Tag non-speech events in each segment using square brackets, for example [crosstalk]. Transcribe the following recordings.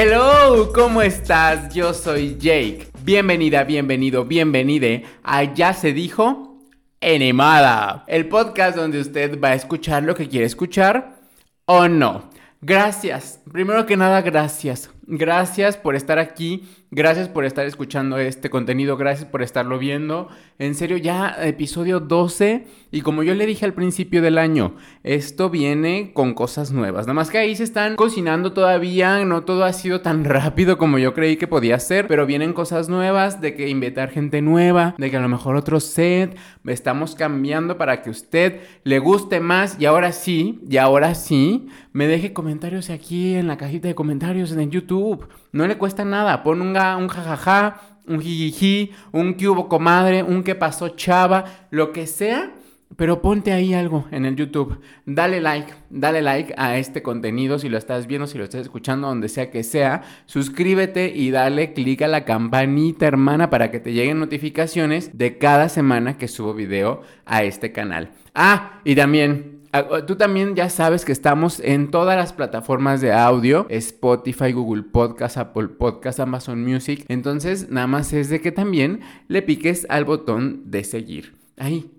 Hello, ¿cómo estás? Yo soy Jake. Bienvenida, bienvenido, bienvenide a Ya se dijo Enemada, el podcast donde usted va a escuchar lo que quiere escuchar o no. Gracias. Primero que nada, gracias. Gracias por estar aquí, gracias por estar escuchando este contenido, gracias por estarlo viendo. En serio, ya episodio 12 y como yo le dije al principio del año, esto viene con cosas nuevas. Nada más que ahí se están cocinando todavía, no todo ha sido tan [laughs] rápido como yo creí que podía ser, pero vienen cosas nuevas, de que invitar gente nueva, de que a lo mejor otro set, estamos cambiando para que usted le guste más y ahora sí, y ahora sí, me deje comentarios aquí en la cajita de comentarios en YouTube no le cuesta nada. Pon un, un jajaja, un jijiji, un hubo comadre, un que pasó chava, lo que sea. Pero ponte ahí algo en el YouTube. Dale like, dale like a este contenido si lo estás viendo, si lo estás escuchando, donde sea que sea. Suscríbete y dale click a la campanita, hermana, para que te lleguen notificaciones de cada semana que subo video a este canal. Ah, y también Ah, oh, tú también ya sabes que estamos en todas las plataformas de audio, Spotify, Google Podcast, Apple Podcast, Amazon Music. Entonces, nada más es de que también le piques al botón de seguir. Ahí,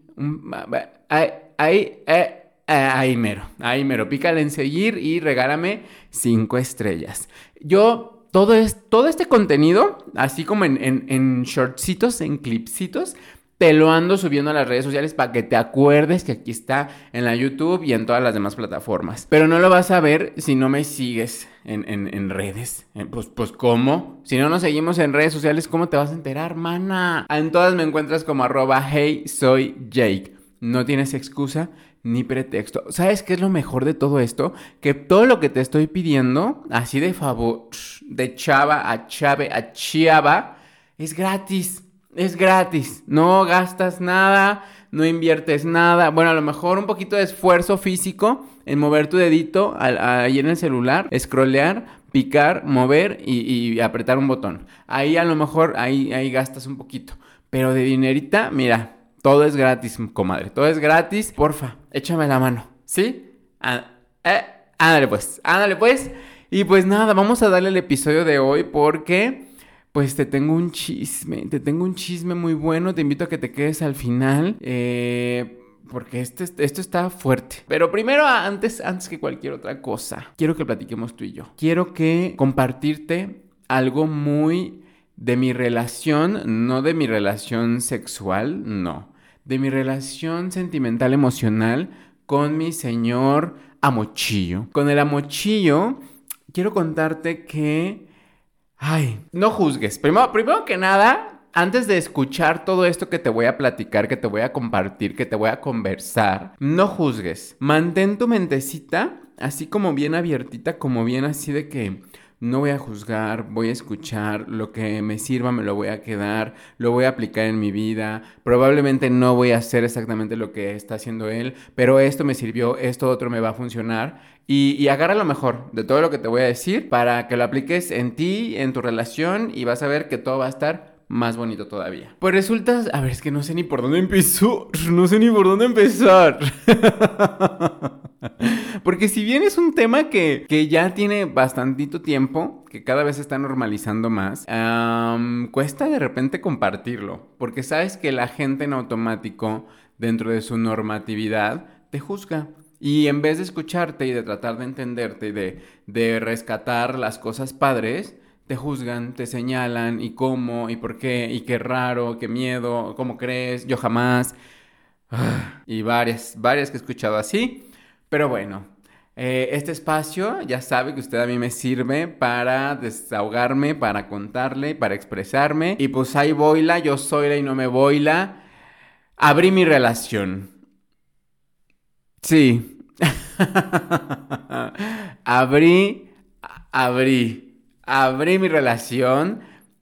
ahí, ahí, eh, eh, ahí mero, ahí mero. Pícale en seguir y regálame cinco estrellas. Yo todo, es, todo este contenido, así como en, en, en shortcitos, en clipsitos, te lo ando subiendo a las redes sociales para que te acuerdes que aquí está en la YouTube y en todas las demás plataformas. Pero no lo vas a ver si no me sigues en, redes. Eh, pues, pues, ¿cómo? Si no nos seguimos en redes sociales, ¿cómo te vas a enterar, mana? En todas me encuentras como arroba hey soy Jake. No tienes excusa ni pretexto. ¿Sabes qué es lo mejor de todo esto? Que todo lo que te estoy pidiendo, así de favor, de chava a chave a chiava, es gratis es gratis, no gastas nada, no inviertes nada. Bueno, a lo mejor un poquito de esfuerzo físico en mover tu dedito ahí en el celular, scrollear, picar, mover y, apretar un botón. Ahí a lo mejor, ahí, ahí gastas un poquito. Pero de dinerita, mira, todo es gratis, comadre. Todo es gratis. Porfa, échame la mano. ¿Sí? Ah, eh, ándale pues, ándale pues. Y pues nada, vamos a darle el episodio de hoy porque pues te tengo un chisme, te tengo un chisme muy bueno, te invito a que te quedes al final. Eh, porque este, esto está fuerte. Pero primero, antes, antes que cualquier otra cosa, quiero que platiquemos tú y yo. Quiero que compartirte algo muy de mi relación, no de mi relación sexual, no. De mi relación sentimental emocional con mi señor amochillo. Con el amochillo, quiero contarte que Ay, no juzgues. Primero, primero que nada, antes de escuchar todo esto que te voy a platicar, que te voy a compartir, que te voy a conversar, no juzgues. Mantén tu mentecita así como bien abiertita, como bien así de que no voy a juzgar, voy a escuchar, lo que me sirva me lo voy a quedar, lo voy a aplicar en mi vida, probablemente no voy a hacer exactamente lo que está haciendo él, pero esto me sirvió, esto otro me va a funcionar y, agarra lo mejor de todo lo que te voy a decir para que lo apliques en ti, en tu relación y vas a ver que todo va a estar más bonito todavía. Pues resulta, a ver, es que no sé ni por dónde empezó, no sé ni por dónde empezar. [laughs] Porque si bien es un tema que, ya tiene bastantito tiempo, que cada vez se está normalizando más, cuesta de repente compartirlo. Porque sabes que la gente en automático, dentro de su normatividad, te juzga. Y en vez de escucharte y de tratar de entenderte y de, de rescatar las cosas padres, te juzgan, te señalan y cómo y por qué y qué raro, qué miedo, cómo crees, yo jamás. Y varias, varias que he escuchado así. Pero bueno, eh, este espacio ya sabe que usted a mí me sirve para desahogarme, para contarle, para expresarme. Y pues ahí voyla, yo soy la y no me voyla. Abrí mi relación. Sí. [laughs] abrí, abrí, abrí mi relación,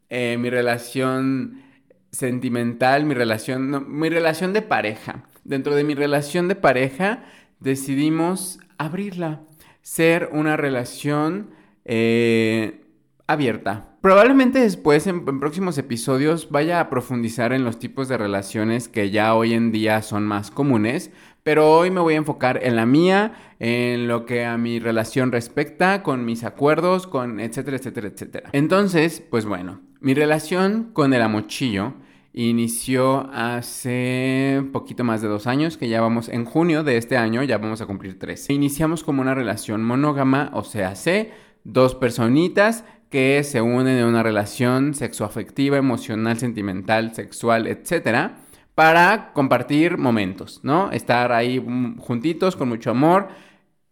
eh, mi relación sentimental, mi relación, mi relación de pareja. Dentro de mi relación de pareja decidimos abrirla, ser una relación eh, abierta. Probablemente después, en, próximos episodios, vaya a profundizar en los tipos de relaciones que ya hoy en día son más comunes, pero hoy me voy a enfocar en la mía, en lo que a mi relación respecta, con mis acuerdos, con etcétera, etcétera, etcétera. Entonces, pues bueno, mi relación con el amochillo inició hace poquito más de dos años, que ya vamos en junio de este año, ya vamos a cumplir tres. Iniciamos como una relación monógama, o sea, sé, dos personitas que se unen en una relación sexoafectiva, emocional, sentimental, sexual, etcétera, para compartir momentos, ¿no? Estar ahí mm, juntitos con mucho amor,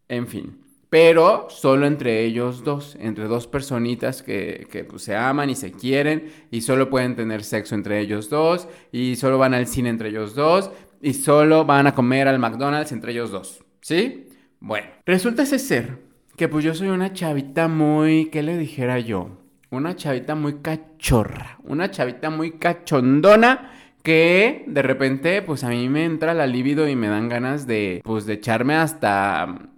en fin. Pero solo entre ellos dos, entre dos personitas que, pues, se aman y se quieren y solo pueden tener sexo entre ellos dos y solo van al cine entre ellos dos y solo van a comer al McDonald's entre ellos dos, ¿sí? Bueno, resulta ser que pues yo soy una chavita muy, ¿qué le dijera yo? Una chavita muy cachorra, una chavita muy cachondona que de repente pues a mí me entra la libido y me dan ganas de pues de echarme hasta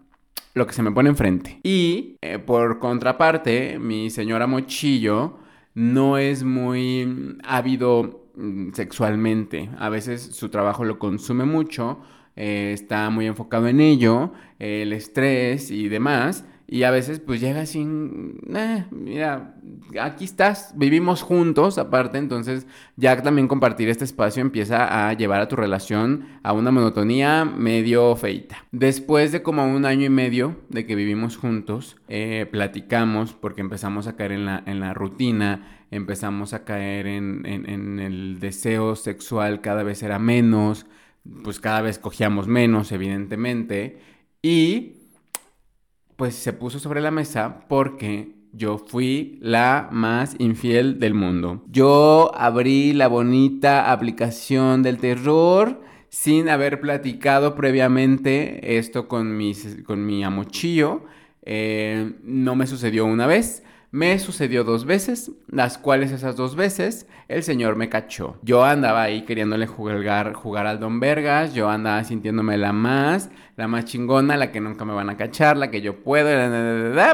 lo que se me pone enfrente. Y eh, por contraparte, mi señora Mochillo no es muy ávido mm, sexualmente. A veces su trabajo lo consume mucho eh, está muy enfocado en ello, el estrés y demás. Y a veces pues llega sin, eh, mira, aquí estás, vivimos juntos aparte, entonces ya también compartir este espacio empieza a llevar a tu relación a una monotonía medio feita. Después de como un año y medio de que vivimos juntos, eh, platicamos porque empezamos a caer en la, en la rutina, empezamos a caer en, en el deseo sexual cada vez era menos, pues cada vez cogíamos menos, evidentemente, y pues se puso sobre la mesa porque yo fui la más infiel del mundo. Yo abrí la bonita aplicación del terror sin haber platicado previamente esto con, con mi amochillo. Eh, no me sucedió una vez, me sucedió dos veces, las cuales esas dos veces el señor me cachó. Yo andaba ahí queriéndole jugar, jugar al Don Vergas, yo andaba sintiéndome la más, la más chingona, la que nunca me van a cachar, la que yo puedo,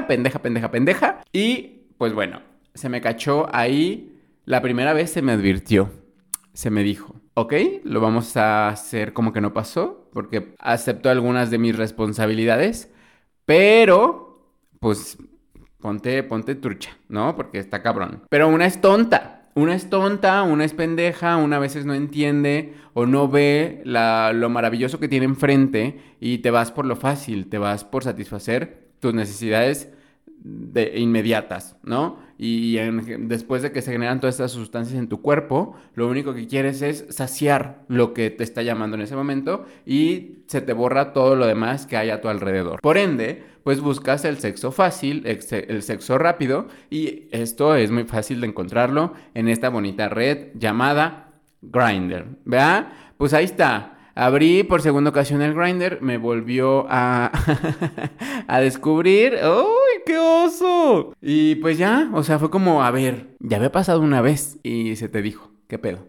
pendeja, pendeja, pendeja. Y pues bueno, se me cachó ahí, la primera vez se me advirtió, se me dijo, ok, lo vamos a hacer como que no pasó, porque acepto algunas de mis responsabilidades, pero pues ponte, ponte trucha, ¿no? Porque está cabrón. Pero una es tonta. Una es tonta, una es pendeja, una a veces no entiende o no ve lo maravilloso que tiene enfrente y te vas por lo fácil, te vas por satisfacer tus necesidades de, inmediatas, ¿no? Y después de que se generan todas estas sustancias en tu cuerpo, lo único que quieres es saciar lo que te está llamando en ese momento y se te borra todo lo demás que hay a tu alrededor. Por ende, pues buscas el sexo fácil, el sexo rápido y esto es muy fácil de encontrarlo en esta bonita red llamada Grinder. ¿Vea? Pues ahí está. Abrí por segunda ocasión el grinder, me volvió a, [laughs] a descubrir. ¡Uy, qué oso! Y pues ya, o sea, fue como, a ver, ya había pasado una vez y se te dijo, ¿qué pedo?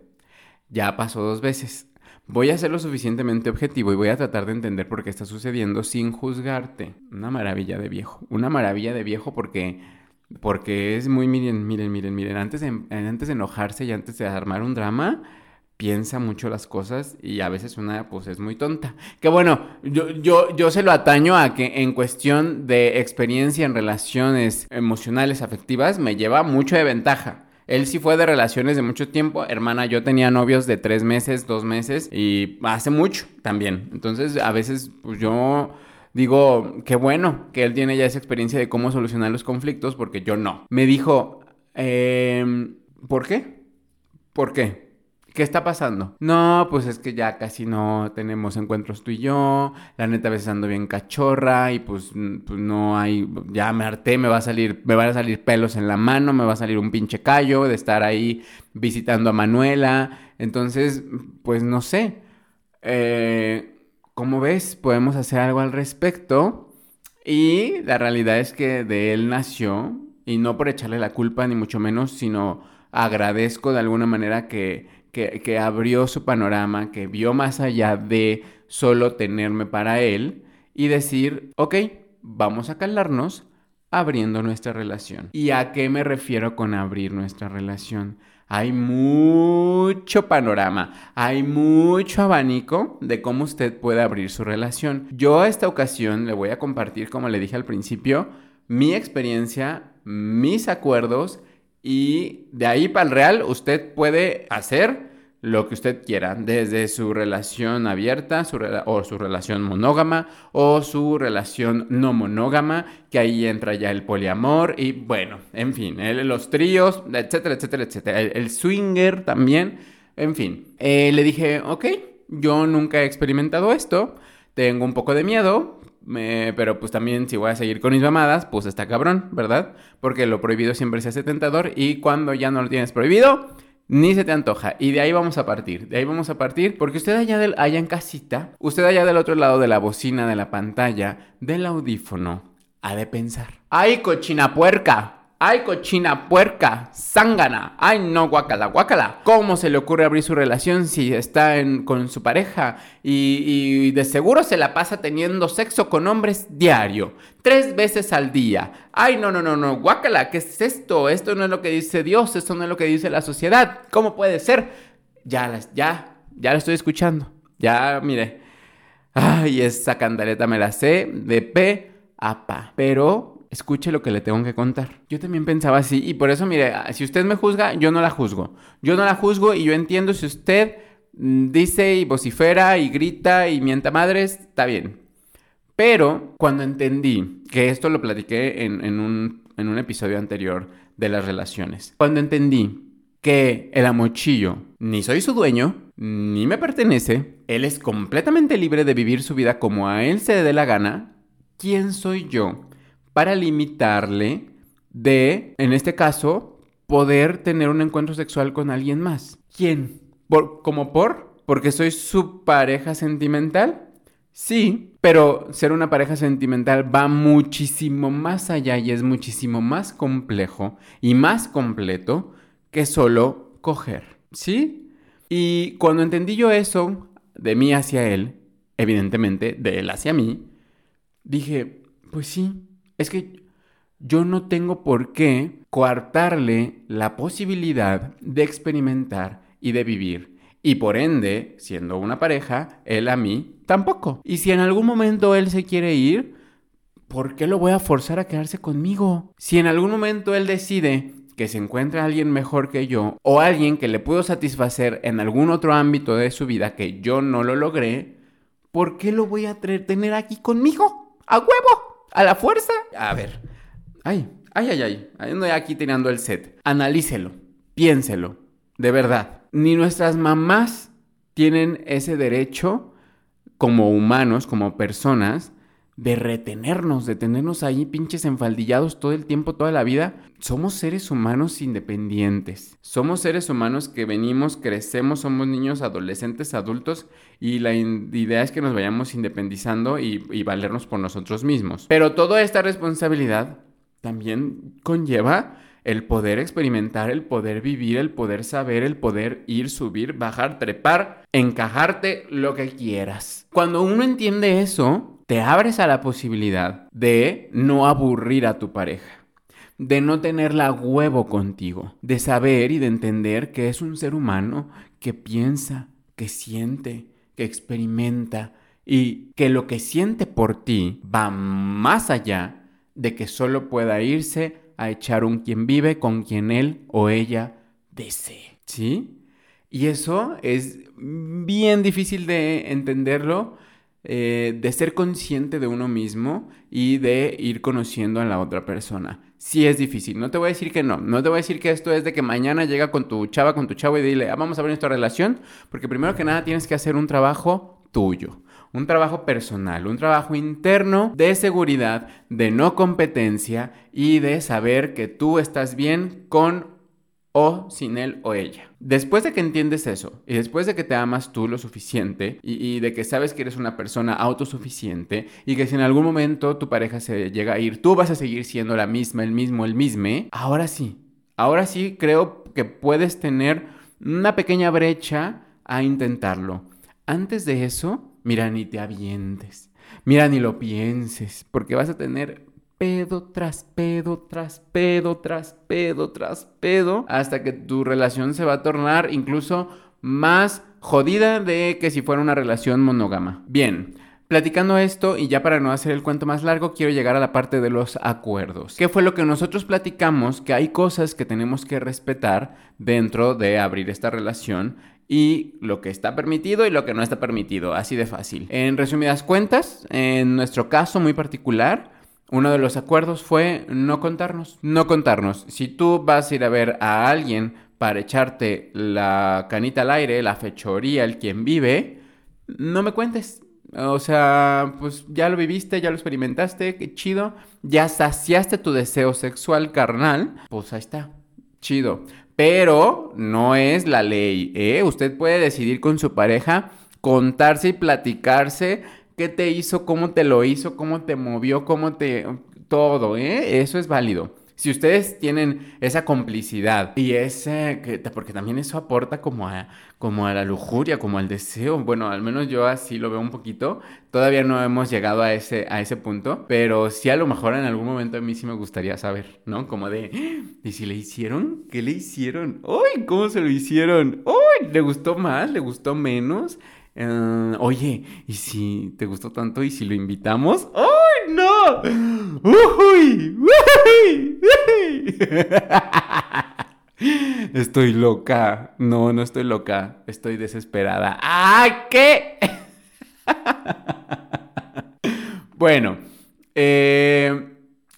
Ya pasó dos veces. Voy a ser lo suficientemente objetivo y voy a tratar de entender por qué está sucediendo sin juzgarte. Una maravilla de viejo. Una maravilla de viejo porque, porque es muy, miren, miren, miren, miren. Antes antes de enojarse y antes de armar un drama, piensa mucho las cosas y a veces una pues es muy tonta. Que bueno, yo, yo, yo se lo ataño a que en cuestión de experiencia en relaciones emocionales, afectivas, me lleva mucho de ventaja. Él sí fue de relaciones de mucho tiempo. Hermana, yo tenía novios de tres meses, dos meses y hace mucho también. Entonces, a veces, pues yo digo, qué bueno que él tiene ya esa experiencia de cómo solucionar los conflictos porque yo no. Me dijo, eh, ¿por qué? ¿Por qué? ¿Qué está pasando? No, pues es que ya casi no tenemos encuentros tú y yo. La neta a veces ando bien cachorra y pues, pues, no hay, ya me harté, me va a salir, me van a salir pelos en la mano, me va a salir un pinche callo de estar ahí visitando a Manuela. Entonces, pues no sé. Eh, como ves, podemos hacer algo al respecto. Y la realidad es que de él nació, y no por echarle la culpa, ni mucho menos, sino agradezco de alguna manera que que, abrió su panorama, que vio más allá de solo tenerme para él y decir, ok, vamos a calarnos abriendo nuestra relación. ¿Y a qué me refiero con abrir nuestra relación? Hay mucho panorama, hay mucho abanico de cómo usted puede abrir su relación. Yo a esta ocasión le voy a compartir, como le dije al principio, mi experiencia, mis acuerdos y de ahí para el real usted puede hacer lo que usted quiera, desde su relación abierta o su relación monógama o su relación no monógama, que ahí entra ya el poliamor y bueno, en fin, los tríos, etcétera, etcétera, etcétera, el, swinger también, en fin. Eh, le dije, ok, yo nunca he experimentado esto, tengo un poco de miedo, pero pues también si voy a seguir con mis mamadas, pues está cabrón, ¿verdad? Porque lo prohibido siempre se hace tentador y cuando ya no lo tienes prohibido, ni se te antoja. Y de ahí vamos a partir. De ahí vamos a partir porque usted allá, del, allá en casita, usted allá del otro lado de la bocina, de la pantalla, del audífono, ha de pensar. ¡Ay, cochina puerca! ¡Ay, cochina puerca! ¡Zángana! ¡Ay, no, guacala, guacala! ¿Cómo se le ocurre abrir su relación si está con su pareja y, de seguro se la pasa teniendo sexo con hombres diario? Tres veces al día. ¡Ay, no, no, no, no! ¡Guacala! ¿Qué es esto? Esto no es lo que dice Dios, esto no es lo que dice la sociedad. ¿Cómo puede ser? Ya, ya, ya lo estoy escuchando. Ya, mire. Ay, esa cantaleta me la sé de pe a pa. Pero escuche lo que le tengo que contar. Yo también pensaba así y por eso, mire, si usted me juzga, yo no la juzgo. Yo no la juzgo y yo entiendo si usted mm, dice y vocifera y grita y mienta madres, está bien. Pero cuando entendí, que esto lo platiqué en, un, episodio anterior de las relaciones, cuando entendí que el amochillo ni soy su dueño, ni me pertenece, él es completamente libre de vivir su vida como a él se dé la gana, ¿quién soy yo para limitarle de, en este caso, poder tener un encuentro sexual con alguien más. ¿Quién? ¿Por, ¿Como por? ¿Porque soy su pareja sentimental? Sí, pero ser una pareja sentimental va muchísimo más allá y es muchísimo más complejo y más completo que solo coger. ¿Sí? Y cuando entendí yo eso, de mí hacia él, evidentemente de él hacia mí, dije, pues sí, es que yo no tengo por qué coartarle la posibilidad de experimentar y de vivir. Y por ende, siendo una pareja, él a mí tampoco. Y si en algún momento él se quiere ir, ¿por qué lo voy a forzar a quedarse conmigo? Si en algún momento él decide que se encuentra alguien mejor que yo o alguien que le puedo satisfacer en algún otro ámbito de su vida que yo no lo logré, ¿por qué lo voy a tener aquí conmigo? ¡A huevo! ¿A la fuerza? A ver. Ay, ay, ay, ay. Ando aquí tirando el set. Analícelo. Piénselo. De verdad. Ni nuestras mamás tienen ese derecho como humanos, como personas, de retenernos, de tenernos ahí pinches enfaldillados todo el tiempo, toda la vida. Somos seres humanos independientes. Somos seres humanos que venimos, crecemos, somos niños, adolescentes, adultos y la idea es que nos vayamos independizando y, y valernos por nosotros mismos. Pero toda esta responsabilidad también conlleva el poder experimentar, el poder vivir, el poder saber, el poder ir, subir, bajar, trepar, encajarte lo que quieras. Cuando uno entiende eso, te abres a la posibilidad de no aburrir a tu pareja, de no tenerla huevo contigo, de saber y de entender que es un ser humano que piensa, que siente, que experimenta y que lo que siente por ti va más allá de que solo pueda irse a echar un quien vive con quien él o ella desee. ¿Sí? Y eso es bien difícil de entenderlo eh, de ser consciente de uno mismo y de ir conociendo a la otra persona. Sí es difícil, no te voy a decir que no, no te voy a decir que esto es de que mañana llega con tu chava, con tu chavo y dile, ah, vamos a ver nuestra relación, porque primero que nada tienes que hacer un trabajo tuyo un trabajo personal, un trabajo interno de seguridad, de no competencia y de saber que tú estás bien con o sin él o ella. Después de que entiendes eso y después de que te amas tú lo suficiente y, de que sabes que eres una persona autosuficiente y que si en algún momento tu pareja se llega a ir, tú vas a seguir siendo la misma, el mismo, el mismo, ahora sí, ahora sí creo que puedes tener una pequeña brecha a intentarlo. Antes de eso, mira, ni te avientes, mira, ni lo pienses, porque vas a tener pedo tras pedo tras pedo tras pedo tras pedo hasta que tu relación se va a tornar incluso más jodida de que si fuera una relación monógama. Bien. Platicando esto y ya para no hacer el cuento más largo, quiero llegar a la parte de los acuerdos. ¿Qué fue lo que nosotros platicamos? Que hay cosas que tenemos que respetar dentro de abrir esta relación y lo que está permitido y lo que no está permitido, así de fácil. En resumidas cuentas, en nuestro caso muy particular, uno de los acuerdos fue no contarnos, no contarnos. Si tú vas a ir a ver a alguien para echarte la canita al aire, la fechoría, el quien vive, no me cuentes. O sea, pues ya lo viviste, ya lo experimentaste, qué chido. Ya saciaste tu deseo sexual carnal, pues ahí está, chido. Pero no es la ley, ¿eh? Usted puede decidir con su pareja contarse y platicarse qué te hizo, cómo te lo hizo, cómo te movió, cómo te... Todo, ¿eh? Eso es válido. Si ustedes tienen esa complicidad y ese, que, porque también eso aporta como a, como a la lujuria, como al deseo, bueno, al menos yo así lo veo un poquito, todavía no hemos llegado a ese, a ese punto, pero sí a lo mejor en algún momento a mí sí me gustaría saber, ¿no? Como de, ¿y si le hicieron? ¿Qué le hicieron? ¡Uy! ¿Cómo se lo hicieron? ¡Uy! ¿Le gustó más? ¿Le gustó menos? Uh, oye, ¿y si te gustó tanto y si lo invitamos? ¡Ay, no! ¡Uy! ¡Uy! ¡Uy! Estoy loca. No, no estoy loca. Estoy desesperada. ¡Ah, qué! [laughs] bueno, eh,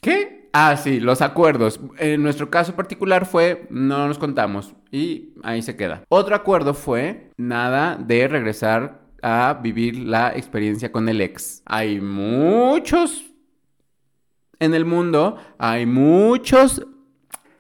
¿qué? Ah, sí, los acuerdos. En nuestro caso particular fue no nos contamos y ahí se queda. Otro acuerdo fue nada de regresar a vivir la experiencia con el ex. Hay muchos en el mundo, hay muchos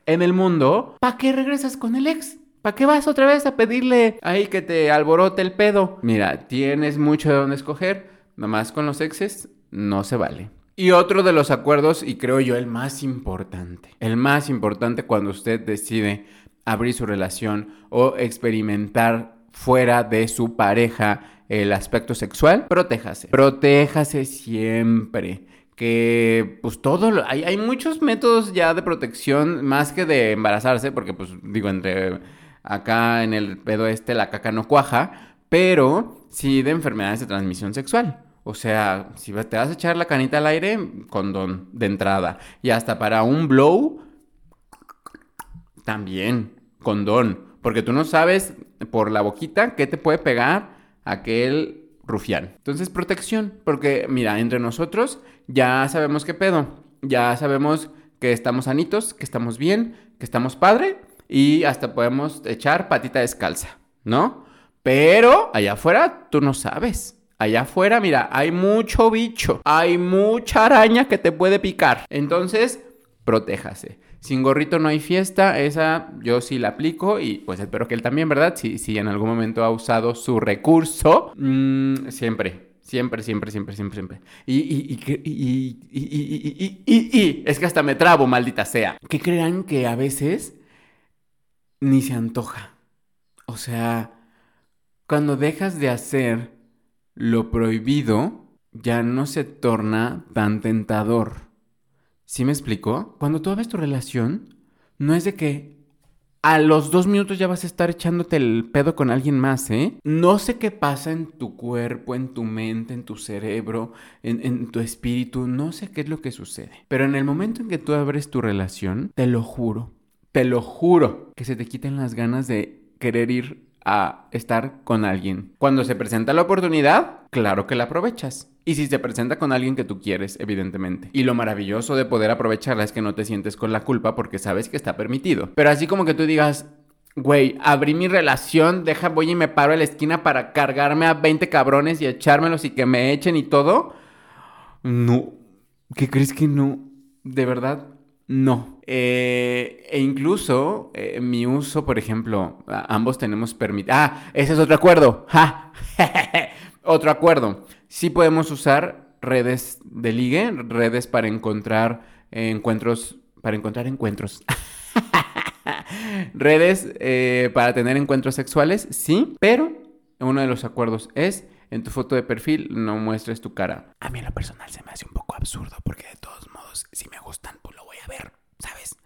en el mundo. ¿Para qué regresas con el ex? ¿Para qué vas otra vez a pedirle ahí que te alborote el pedo? Mira, tienes mucho de dónde escoger, nomás con los exes no se vale. Y otro de los acuerdos, y creo yo el más importante, el más importante cuando usted decide abrir su relación o experimentar fuera de su pareja el aspecto sexual, protéjase. Protéjase siempre. Que pues todo, hay, hay muchos métodos ya de protección más que de embarazarse, porque pues digo, entre acá en el pedo este la caca no cuaja, pero sí de enfermedades de transmisión sexual. O sea, si te vas a echar la canita al aire, condón de entrada. Y hasta para un blow, también condón. Porque tú no sabes por la boquita qué te puede pegar aquel rufián. Entonces, protección. Porque, mira, entre nosotros ya sabemos qué pedo. Ya sabemos que estamos sanitos, que estamos bien, que estamos padre. Y hasta podemos echar patita descalza, ¿no? Pero allá afuera tú no sabes. Allá afuera, mira, hay mucho bicho, hay mucha araña que te puede picar. Entonces, protéjase. Sin gorrito no hay fiesta, esa yo sí la aplico y pues espero que él también, ¿verdad? Si, si en algún momento ha usado su recurso, mmm, siempre, siempre, siempre, siempre, siempre, siempre. Y, y, y, y, y, es que hasta me trabo, maldita sea. Que crean que a veces ni se antoja. O sea, cuando dejas de hacer lo prohibido ya no se torna tan tentador. ¿Sí me explico? Cuando tú abres tu relación, no es de que a los dos minutos ya vas a estar echándote el pedo con alguien más, ¿eh? No sé qué pasa en tu cuerpo, en tu mente, en tu cerebro, en, en, tu espíritu, no sé qué es lo que sucede. Pero en el momento en que tú abres tu relación, te lo juro, te lo juro, que se te quiten las ganas de querer ir a estar con alguien. Cuando se presenta la oportunidad, claro que la aprovechas. Y si se presenta con alguien que tú quieres, evidentemente. Y lo maravilloso de poder aprovecharla es que no te sientes con la culpa porque sabes que está permitido. Pero así como que tú digas, güey, abrí mi relación, deja, voy y me paro a la esquina para cargarme a 20 cabrones y echármelos y que me echen y todo. No. ¿Qué crees que no? De verdad, no. Eh, e incluso eh, mi uso, por ejemplo, ambos tenemos permitido. Ah, ese es otro acuerdo. ¡Ja! [laughs] otro acuerdo. Sí podemos usar redes de ligue, redes para encontrar encuentros. Para encontrar encuentros. [laughs] redes eh, para tener encuentros sexuales, sí, pero uno de los acuerdos es en tu foto de perfil no muestres tu cara. A mí en lo personal se me hace un poco absurdo porque de todos modos pues si me gustan, pues lo voy a ver, ¿sabes?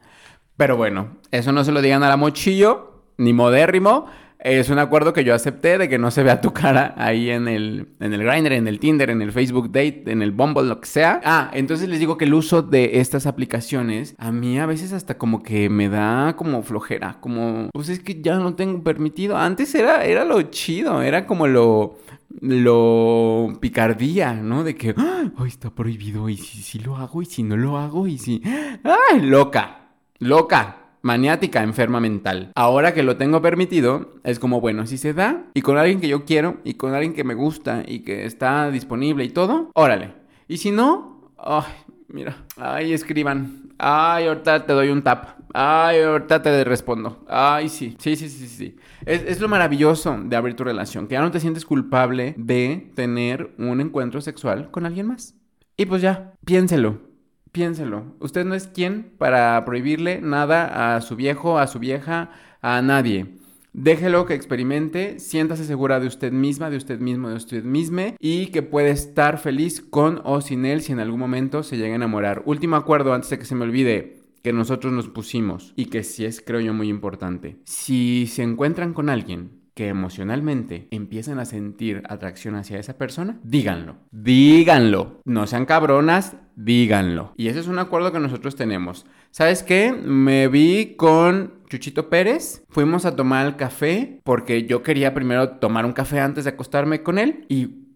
Pero bueno, eso no se lo digan a la mochillo, ni modérrimo. Es un acuerdo que yo acepté de que no se vea tu cara ahí en el, en el Grindr, en el Tinder, en el Facebook Date, en el Bumble, lo que sea. Ah, entonces les digo que el uso de estas aplicaciones a mí a veces hasta como que me da como flojera, como, pues es que ya no tengo permitido. Antes era, era lo chido, era como lo, lo picardía, ¿no? De que, ay, está prohibido y si, si lo hago y si no lo hago y si, ay, loca, loca maniática, enferma mental. Ahora que lo tengo permitido, es como, bueno, si se da y con alguien que yo quiero y con alguien que me gusta y que está disponible y todo, órale. Y si no, ay, mira, ay, escriban. Ay, ahorita te doy un tap. Ay, ahorita te respondo. Ay, sí, sí, sí, sí, sí. Es, es, lo maravilloso de abrir tu relación, que ya no te sientes culpable de tener un encuentro sexual con alguien más. Y pues ya, piénselo. Piénselo, usted no es quien para prohibirle nada a su viejo, a su vieja, a nadie. Déjelo que experimente, siéntase segura de usted misma, de usted mismo, de usted misma y que puede estar feliz con o sin él si en algún momento se llega a enamorar. Último acuerdo antes de que se me olvide que nosotros nos pusimos y que sí es creo yo muy importante. Si se encuentran con alguien que emocionalmente empiezan a sentir atracción hacia esa persona, díganlo. Díganlo. No sean cabronas, díganlo. Y ese es un acuerdo que nosotros tenemos. ¿Sabes qué? Me vi con Chuchito Pérez. Fuimos a tomar el café porque yo quería primero tomar un café antes de acostarme con él y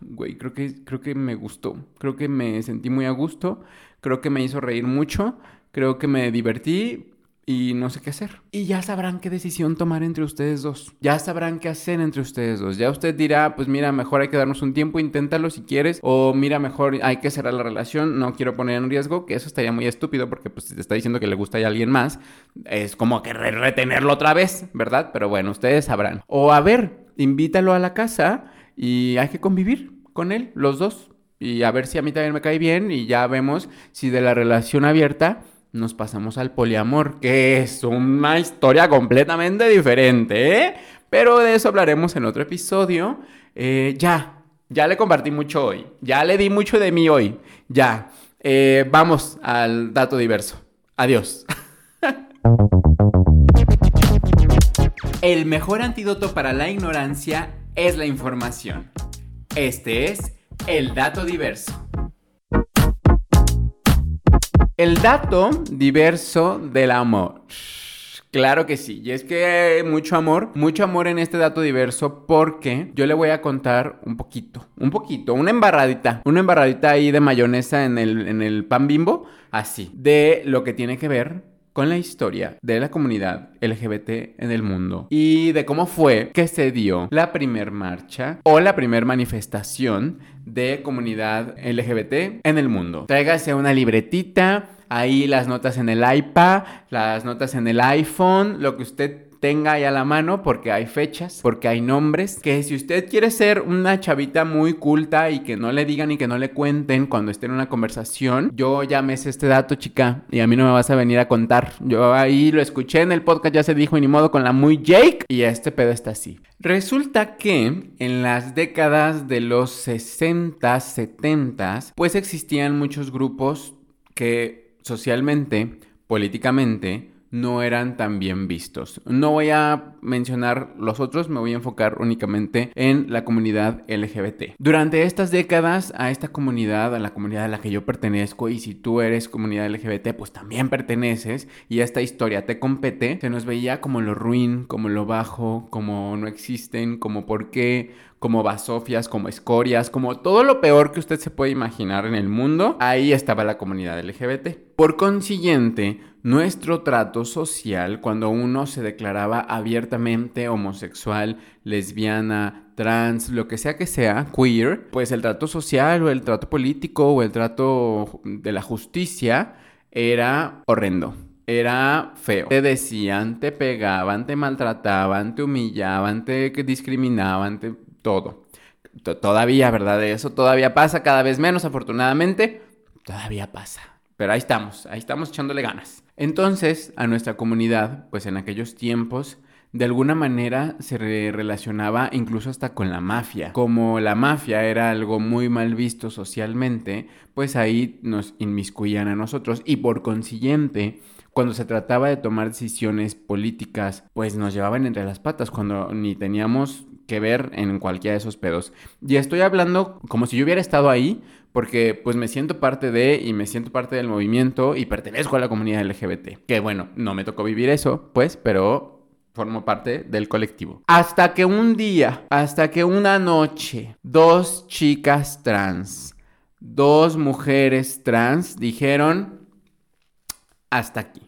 güey, creo que creo que me gustó. Creo que me sentí muy a gusto. Creo que me hizo reír mucho. Creo que me divertí y no sé qué hacer. Y ya sabrán qué decisión tomar entre ustedes dos. Ya sabrán qué hacer entre ustedes dos. Ya usted dirá, pues mira, mejor hay que darnos un tiempo, inténtalo si quieres. O mira, mejor hay que cerrar la relación, no quiero poner en riesgo, que eso estaría muy estúpido porque pues si te está diciendo que le gusta a alguien más, es como que retenerlo otra vez, ¿verdad? Pero bueno, ustedes sabrán. O a ver, invítalo a la casa y hay que convivir con él, los dos. Y a ver si a mí también me cae bien y ya vemos si de la relación abierta nos pasamos al poliamor, que es una historia completamente diferente, ¿eh? Pero de eso hablaremos en otro episodio. Eh, ya, ya le compartí mucho hoy, ya le di mucho de mí hoy, ya. Eh, vamos al dato diverso. Adiós. [laughs] El mejor antídoto para la ignorancia es la información. Este es el dato diverso. El dato diverso del amor. Claro que sí, y es que mucho amor, mucho amor en este dato diverso porque yo le voy a contar un poquito, un poquito, una embarradita, una embarradita ahí de mayonesa en el, en el pan bimbo, así, de lo que tiene que ver con la historia de la comunidad LGBT en el mundo y de cómo fue que se dio la primer marcha o la primer manifestación de comunidad LGBT en el mundo. Tráigase una libretita, ahí las notas en el iPad, las notas en el iPhone, lo que usted tenga ahí a la mano porque hay fechas, porque hay nombres, que si usted quiere ser una chavita muy culta y que no le digan y que no le cuenten cuando esté en una conversación, yo ya me este dato, chica, y a mí no me vas a venir a contar. Yo ahí lo escuché en el podcast, ya se dijo, y ni modo con la muy Jake, y este pedo está así. Resulta que en las décadas de los 60, 70, pues existían muchos grupos que socialmente, políticamente, no eran tan bien vistos. No voy a mencionar los otros, me voy a enfocar únicamente en la comunidad LGBT. Durante estas décadas a esta comunidad, a la comunidad a la que yo pertenezco, y si tú eres comunidad LGBT, pues también perteneces, y esta historia te compete, se nos veía como lo ruin, como lo bajo, como no existen, como por qué, como basofias, como escorias, como todo lo peor que usted se puede imaginar en el mundo, ahí estaba la comunidad LGBT. Por consiguiente, nuestro trato social, cuando uno se declaraba abiertamente homosexual, lesbiana, trans, lo que sea que sea, queer, pues el trato social o el trato político o el trato de la justicia era horrendo. Era feo. Te decían, te pegaban, te maltrataban, te humillaban, te discriminaban, te todo. todavía, ¿verdad? Eso todavía pasa, cada vez menos, afortunadamente. Todavía pasa. Pero ahí estamos, ahí estamos echándole ganas. Entonces, a nuestra comunidad, pues en aquellos tiempos de alguna manera se relacionaba incluso hasta con la mafia. Como la mafia era algo muy mal visto socialmente, pues ahí nos inmiscuían a nosotros y por consiguiente cuando se trataba de tomar decisiones políticas, pues nos llevaban entre las patas cuando ni teníamos que ver en cualquiera de esos pedos. Y estoy hablando como si yo hubiera estado ahí, porque pues me siento parte de y me siento parte del movimiento y pertenezco a la comunidad LGBT. Que bueno, no me tocó vivir eso, pues, pero formo parte del colectivo. Hasta que un día, hasta que una noche, dos chicas trans, dos mujeres trans dijeron, hasta aquí.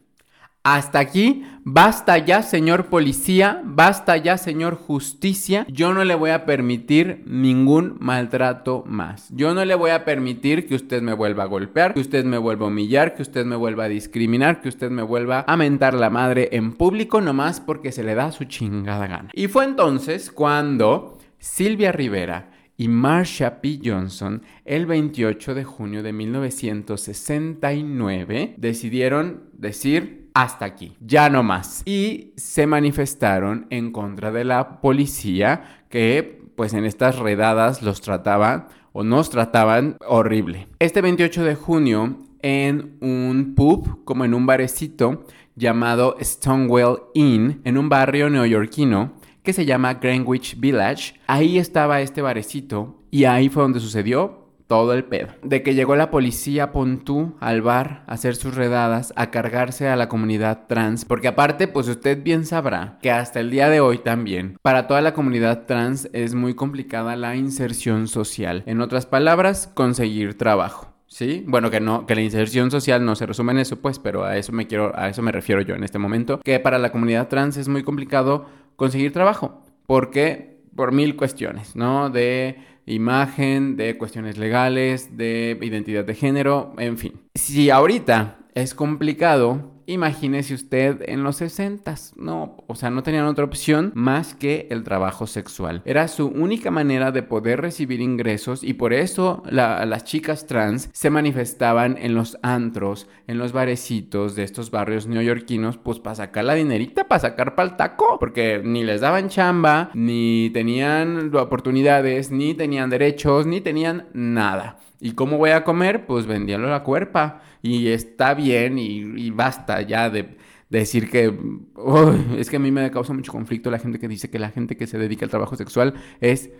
Hasta aquí, basta ya, señor policía, basta ya, señor justicia. Yo no le voy a permitir ningún maltrato más. Yo no le voy a permitir que usted me vuelva a golpear, que usted me vuelva a humillar, que usted me vuelva a discriminar, que usted me vuelva a mentar la madre en público nomás porque se le da su chingada gana. Y fue entonces cuando Silvia Rivera y Marsha P. Johnson el 28 de junio de 1969 decidieron decir hasta aquí, ya no más. Y se manifestaron en contra de la policía que pues en estas redadas los trataban o nos trataban horrible. Este 28 de junio en un pub, como en un barecito llamado Stonewall Inn, en un barrio neoyorquino, que se llama Greenwich Village. Ahí estaba este barecito y ahí fue donde sucedió todo el pedo. De que llegó la policía Pontú al bar a hacer sus redadas, a cargarse a la comunidad trans. Porque aparte, pues usted bien sabrá que hasta el día de hoy también, para toda la comunidad trans es muy complicada la inserción social. En otras palabras, conseguir trabajo. ¿Sí? Bueno, que no, que la inserción social no se resume en eso, pues, pero a eso me quiero, a eso me refiero yo en este momento, que para la comunidad trans es muy complicado conseguir trabajo. porque Por mil cuestiones, ¿no? De imagen, de cuestiones legales, de identidad de género, en fin. Si ahorita es complicado Imagínese usted en los 60, no, o sea, no tenían otra opción más que el trabajo sexual. Era su única manera de poder recibir ingresos y por eso las chicas trans se manifestaban en los antros, en los barecitos de estos barrios neoyorquinos, pues para sacar la dinerita, para sacar para el taco, porque ni les daban chamba, ni tenían oportunidades, ni tenían derechos, ni tenían nada. ¿Y cómo voy a comer? Pues vendiendo la cuerpa. Y está bien y, basta ya de, decir que es que a mí me causa mucho conflicto la gente que dice que la gente que se dedica al trabajo sexual es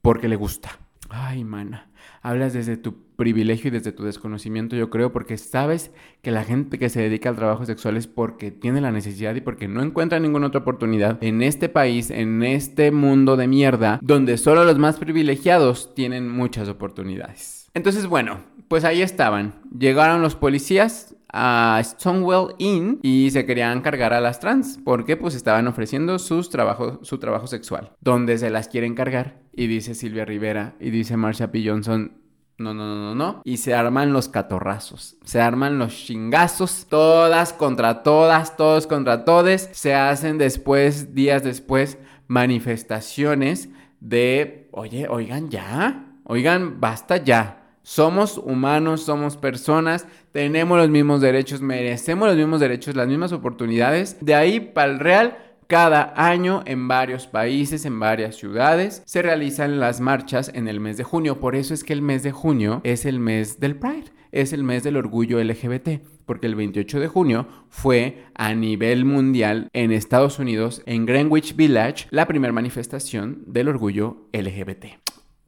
porque le gusta. Ay, mana, hablas desde tu privilegio y desde tu desconocimiento, yo creo, porque sabes que la gente que se dedica al trabajo sexual es porque tiene la necesidad y porque no encuentra ninguna otra oportunidad en este país, en este mundo de mierda, donde solo los más privilegiados tienen muchas oportunidades. Entonces, bueno, pues ahí estaban. Llegaron los policías a Stonewall Inn y se querían cargar a las trans porque pues estaban ofreciendo sus trabajo, su trabajo sexual. Donde se las quieren cargar y dice Silvia Rivera y dice Marsha P. Johnson, no, no, no, no, no. Y se arman los catorrazos. Se arman los chingazos. Todas contra todas, todos contra todes. Se hacen después, días después, manifestaciones de, oye, oigan ya. Oigan, basta ya. Somos humanos, somos personas, tenemos los mismos derechos, merecemos los mismos derechos, las mismas oportunidades. De ahí para el real, cada año en varios países, en varias ciudades, se realizan las marchas en el mes de junio. Por eso es que el mes de junio es el mes del Pride, es el mes del orgullo LGBT, porque el 28 de junio fue a nivel mundial en Estados Unidos, en Greenwich Village, la primera manifestación del orgullo LGBT.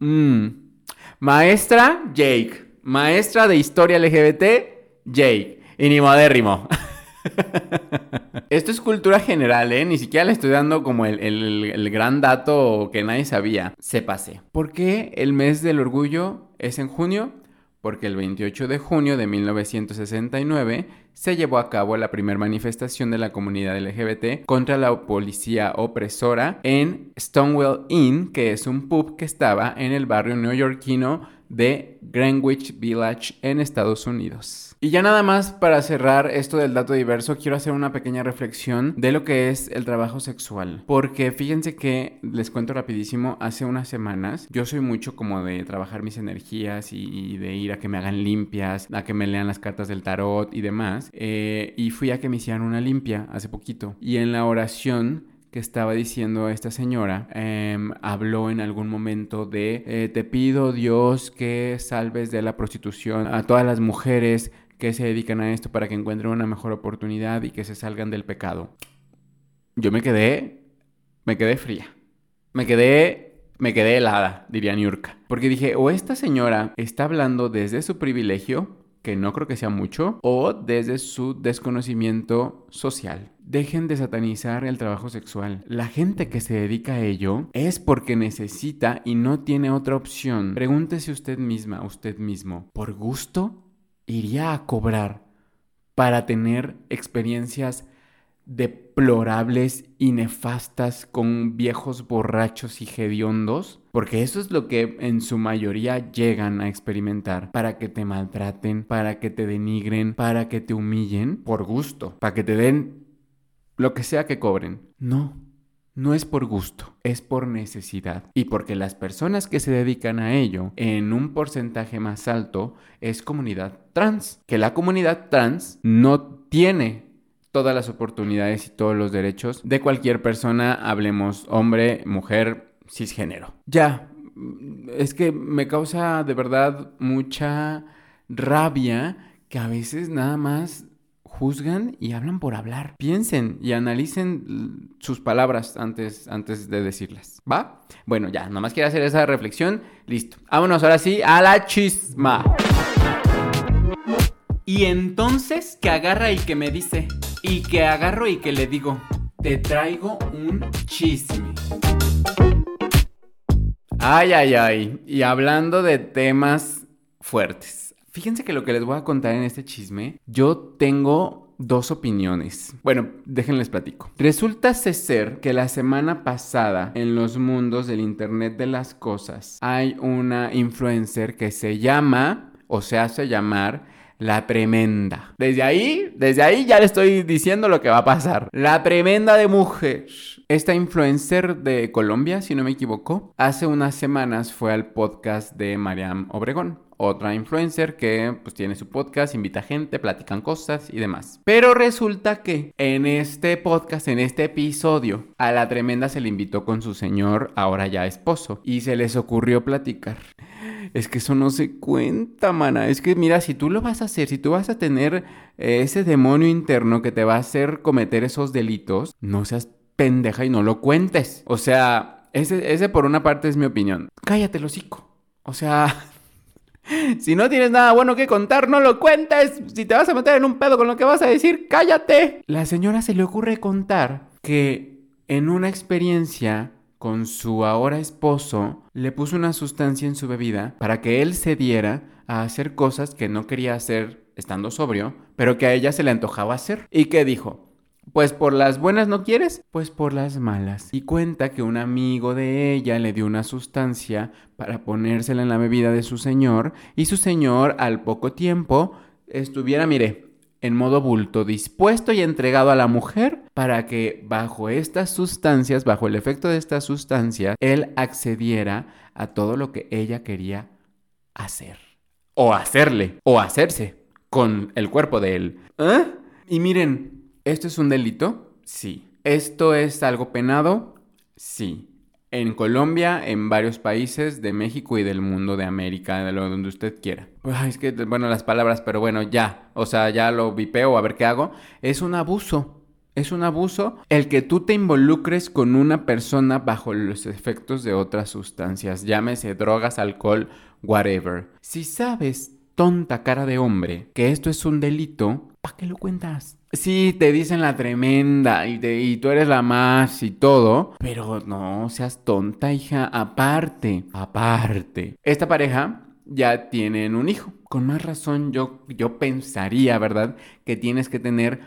Mmm Maestra, Jake. Maestra de historia LGBT, Jake. Y ni modérrimo. [laughs] Esto es cultura general, ¿eh? Ni siquiera le estoy dando como el, el, gran dato que nadie sabía. Sépase. ¿Por qué el mes del orgullo es en junio? Porque el 28 de junio de 1969 se llevó a cabo la primera manifestación de la comunidad LGBT contra la policía opresora en Stonewall Inn, que es un pub que estaba en el barrio neoyorquino de Greenwich Village en Estados Unidos. Y ya nada más para cerrar esto del dato diverso, quiero hacer una pequeña reflexión de lo que es el trabajo sexual. Porque fíjense que, les cuento rapidísimo, hace unas semanas yo soy mucho como de trabajar mis energías y, de ir a que me hagan limpias, a que me lean las cartas del tarot y demás. Eh, y fui a que me hicieran una limpia hace poquito. Y en la oración que estaba diciendo esta señora em, habló en algún momento de eh, te pido Dios que salves de la prostitución a todas las mujeres que se dedican a esto para que encuentren una mejor oportunidad y que se salgan del pecado. Yo me quedé, me quedé fría. Me quedé, me quedé helada, diría Niurka. Porque dije, o esta señora está hablando desde su privilegio, que no creo que sea mucho, o desde su desconocimiento social. Dejen de satanizar el trabajo sexual. La gente que se dedica a ello es porque necesita y no tiene otra opción. Pregúntese usted misma, usted mismo, ¿por gusto? Iría a cobrar para tener experiencias deplorables y nefastas con viejos borrachos y hediondos? Porque eso es lo que en su mayoría llegan a experimentar para que te maltraten, para que te denigren, para que te humillen por gusto, para que te den lo que sea que cobren. No, no es por gusto, es por necesidad. Y porque las personas que se dedican a ello, en un porcentaje más alto, es comunidad trans. Que la comunidad trans no tiene todas las oportunidades y todos los derechos de cualquier persona, hablemos hombre, mujer, cisgénero. Ya, es que me causa de verdad mucha rabia que a veces nada más juzgan y hablan por hablar. Piensen y analicen sus palabras antes, antes de decirlas. ¿Va? Bueno, ya, nomás quiero hacer esa reflexión. Listo. Vámonos ahora sí a la chisma. Y entonces que agarra y que me dice. Y que agarro y que le digo. Te traigo un chisme. Ay, ay, ay. Y hablando de temas fuertes. Fíjense que lo que les voy a contar en este chisme, yo tengo dos opiniones. Bueno, déjenles platico. Resulta ser que la semana pasada en los mundos del Internet de las Cosas hay una influencer que se llama o se hace llamar la tremenda. Desde ahí, desde ahí ya le estoy diciendo lo que va a pasar. La tremenda de mujer. Esta influencer de Colombia, si no me equivoco, hace unas semanas fue al podcast de Mariam Obregón otra influencer que pues tiene su podcast, invita gente, platican cosas y demás. Pero resulta que en este podcast, en este episodio, a la tremenda se le invitó con su señor, ahora ya esposo, y se les ocurrió platicar. Es que eso no se cuenta, mana. Es que mira, si tú lo vas a hacer, si tú vas a tener eh, ese demonio interno que te va a hacer cometer esos delitos, no seas pendeja y no lo cuentes. O sea, ese, ese por una parte es mi opinión. Cállate, el hocico. O sea, [laughs] Si no tienes nada bueno que contar, no lo cuentes. Si te vas a meter en un pedo con lo que vas a decir, cállate. La señora se le ocurre contar que en una experiencia con su ahora esposo le puso una sustancia en su bebida para que él se diera a hacer cosas que no quería hacer estando sobrio, pero que a ella se le antojaba hacer. ¿Y qué dijo? Pues por las buenas no quieres, pues por las malas. Y cuenta que un amigo de ella le dio una sustancia para ponérsela en la bebida de su señor y su señor al poco tiempo estuviera, mire, en modo bulto, dispuesto y entregado a la mujer para que bajo estas sustancias, bajo el efecto de estas sustancias, él accediera a todo lo que ella quería hacer. O hacerle, o hacerse con el cuerpo de él. ¿Eh? Y miren, ¿Esto es un delito? Sí. ¿Esto es algo penado? Sí. En Colombia, en varios países de México y del mundo de América, de lo donde usted quiera. es que, bueno, las palabras, pero bueno, ya. O sea, ya lo vipeo, a ver qué hago. Es un abuso. Es un abuso el que tú te involucres con una persona bajo los efectos de otras sustancias, llámese drogas, alcohol, whatever. Si sabes, tonta cara de hombre, que esto es un delito, ¿para qué lo cuentas? Sí, te dicen la tremenda y, y, tú eres la más y todo, pero no seas tonta, hija. Aparte, aparte. Esta pareja ya tienen un hijo. Con más razón yo, yo pensaría, ¿verdad? Que tienes que tener,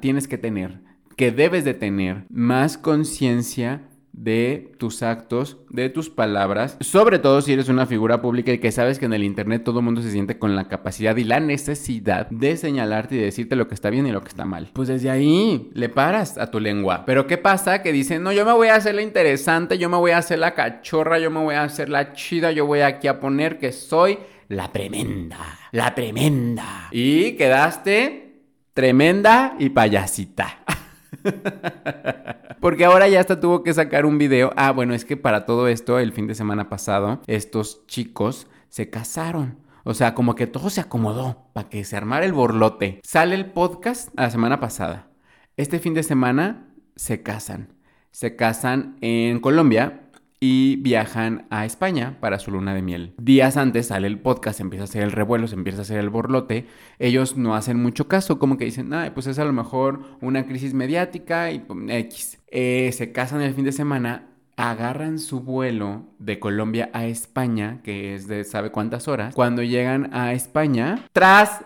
tienes que tener, que debes de tener más conciencia de tus actos, de tus palabras, sobre todo si eres una figura pública y que sabes que en el Internet todo el mundo se siente con la capacidad y la necesidad de señalarte y decirte lo que está bien y lo que está mal. Pues desde ahí le paras a tu lengua. Pero ¿qué pasa? Que dicen, no, yo me voy a hacer la interesante, yo me voy a hacer la cachorra, yo me voy a hacer la chida, yo voy aquí a poner que soy la tremenda, la tremenda. Y quedaste tremenda y payasita. [laughs] [laughs] Porque ahora ya hasta tuvo que sacar un video. Ah, bueno, es que para todo esto, el fin de semana pasado, estos chicos se casaron. O sea, como que todo se acomodó para que se armara el borlote. Sale el podcast la semana pasada. Este fin de semana se casan. Se casan en Colombia y viajan a España para su luna de miel. Días antes sale el podcast, empieza a hacer el revuelo, se empieza a hacer el borlote. Ellos no hacen mucho caso, como que dicen, ay, pues es a lo mejor una crisis mediática y X. Eh, se casan el fin de semana, agarran su vuelo de Colombia a España, que es de sabe cuántas horas. Cuando llegan a España, tras,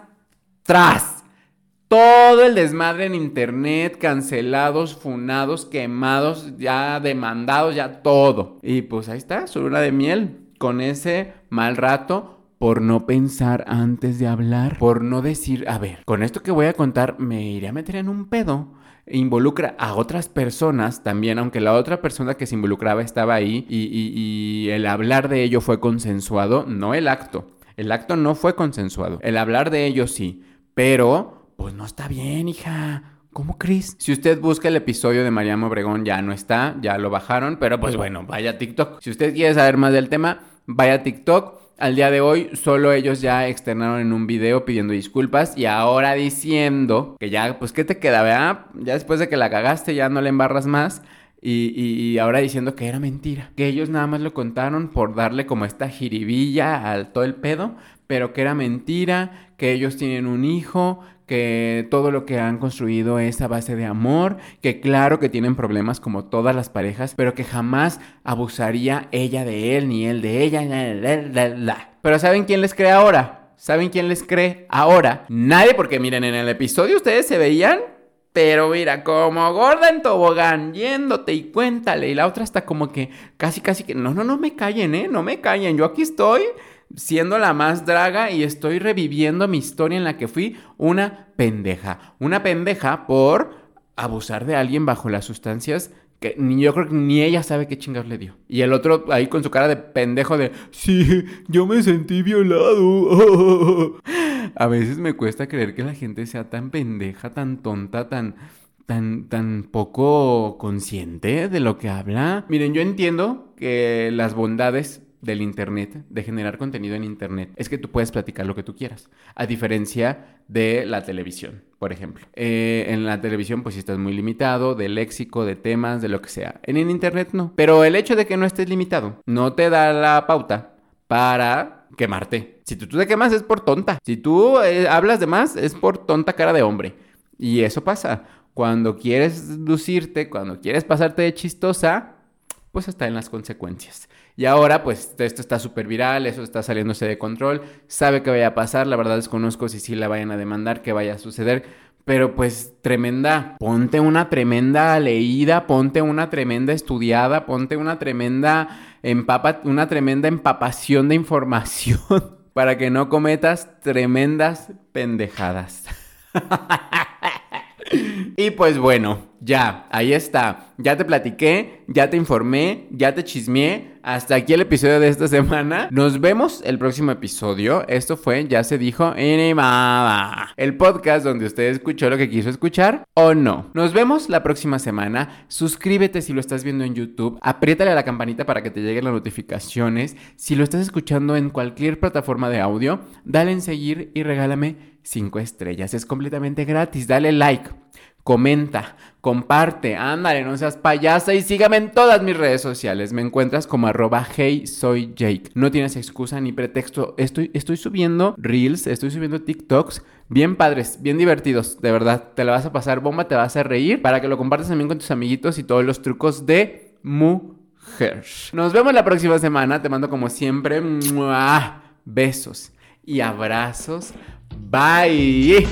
tras todo el desmadre en internet, cancelados, funados, quemados, ya demandados, ya todo. Y pues ahí está, su luna de miel, con ese mal rato por no pensar antes de hablar, por no decir, a ver, con esto que voy a contar me iré a meter en un pedo. Involucra a otras personas también, aunque la otra persona que se involucraba estaba ahí y, y el hablar de ello fue consensuado, no el acto. El acto no fue consensuado. El hablar de ello sí, pero pues no está bien, hija. ¿Cómo crees? Si usted busca el episodio de Mariano Obregón, ya no está, ya lo bajaron, pero pues bueno, vaya a TikTok. Si usted quiere saber más del tema, vaya a TikTok. Al día de hoy, solo ellos ya externaron en un video pidiendo disculpas y ahora diciendo que ya, pues, ¿qué te queda, verdad? Ya después de que la cagaste, ya no le embarras más. Y, y, ahora diciendo que era mentira. Que ellos nada más lo contaron por darle como esta jiribilla al todo el pedo, pero que era mentira, que ellos tienen un hijo, que todo lo que han construido es a base de amor, que claro que tienen problemas como todas las parejas, pero que jamás abusaría ella de él, ni él de ella. Pero ¿saben quién les cree ahora? ¿Saben quién les cree ahora? Nadie, porque miren, en el episodio ustedes se veían pero mira, como gorda en tobogán, yéndote y cuéntale. Y la otra está como que casi, casi que, no, no, no me callen, ¿eh? No me callen. Yo aquí estoy siendo la más draga y estoy reviviendo mi historia en la que fui una pendeja. Una pendeja por abusar de alguien bajo las sustancias que ni yo creo que ni ella sabe qué chingados le dio. Y el otro ahí con su cara de pendejo de, sí, yo me sentí violado. [laughs] A veces me cuesta creer que la gente sea tan pendeja, tan tonta, tan... Tan, tan poco consciente de lo que habla. Miren, yo entiendo que las bondades del Internet, de generar contenido en Internet, es que tú puedes platicar lo que tú quieras, a diferencia de la televisión, por ejemplo. Eh, en la televisión pues estás muy limitado de léxico, de temas, de lo que sea. En el Internet no. Pero el hecho de que no estés limitado no te da la pauta para quemarte. Si tú, te quemas es por tonta. Si tú eh, hablas de más es por tonta cara de hombre. Y eso pasa. Cuando quieres lucirte, cuando quieres pasarte de chistosa, pues está en las consecuencias. Y ahora, pues esto está súper viral, eso está saliéndose de control, sabe que vaya a pasar, la verdad desconozco si sí la vayan a demandar, qué vaya a suceder, pero pues tremenda, ponte una tremenda leída, ponte una tremenda estudiada, ponte una tremenda empapa, una tremenda empapación de información [laughs] para que no cometas tremendas pendejadas. [laughs] y pues bueno, ya, ahí está. Ya te platiqué, ya te informé, ya te chismeé. Hasta aquí el episodio de esta semana. Nos vemos el próximo episodio. Esto fue Ya se dijo animada. El podcast donde usted escuchó lo que quiso escuchar o no. Nos vemos la próxima semana. Suscríbete si lo estás viendo en YouTube. Apriétale a la campanita para que te lleguen las notificaciones. Si lo estás escuchando en cualquier plataforma de audio, dale en seguir y regálame 5 estrellas. Es completamente gratis. Dale like comenta, comparte, ándale, no seas payasa y sígame en todas mis redes sociales. Me encuentras como arroba hey soy Jake. No tienes excusa ni pretexto. Estoy, estoy subiendo reels, estoy subiendo TikToks bien padres, bien divertidos, de verdad. Te la vas a pasar bomba, te vas a reír para que lo compartas también con tus amiguitos y todos los trucos de mujer. Nos vemos la próxima semana. Te mando como siempre besos y abrazos. Bye.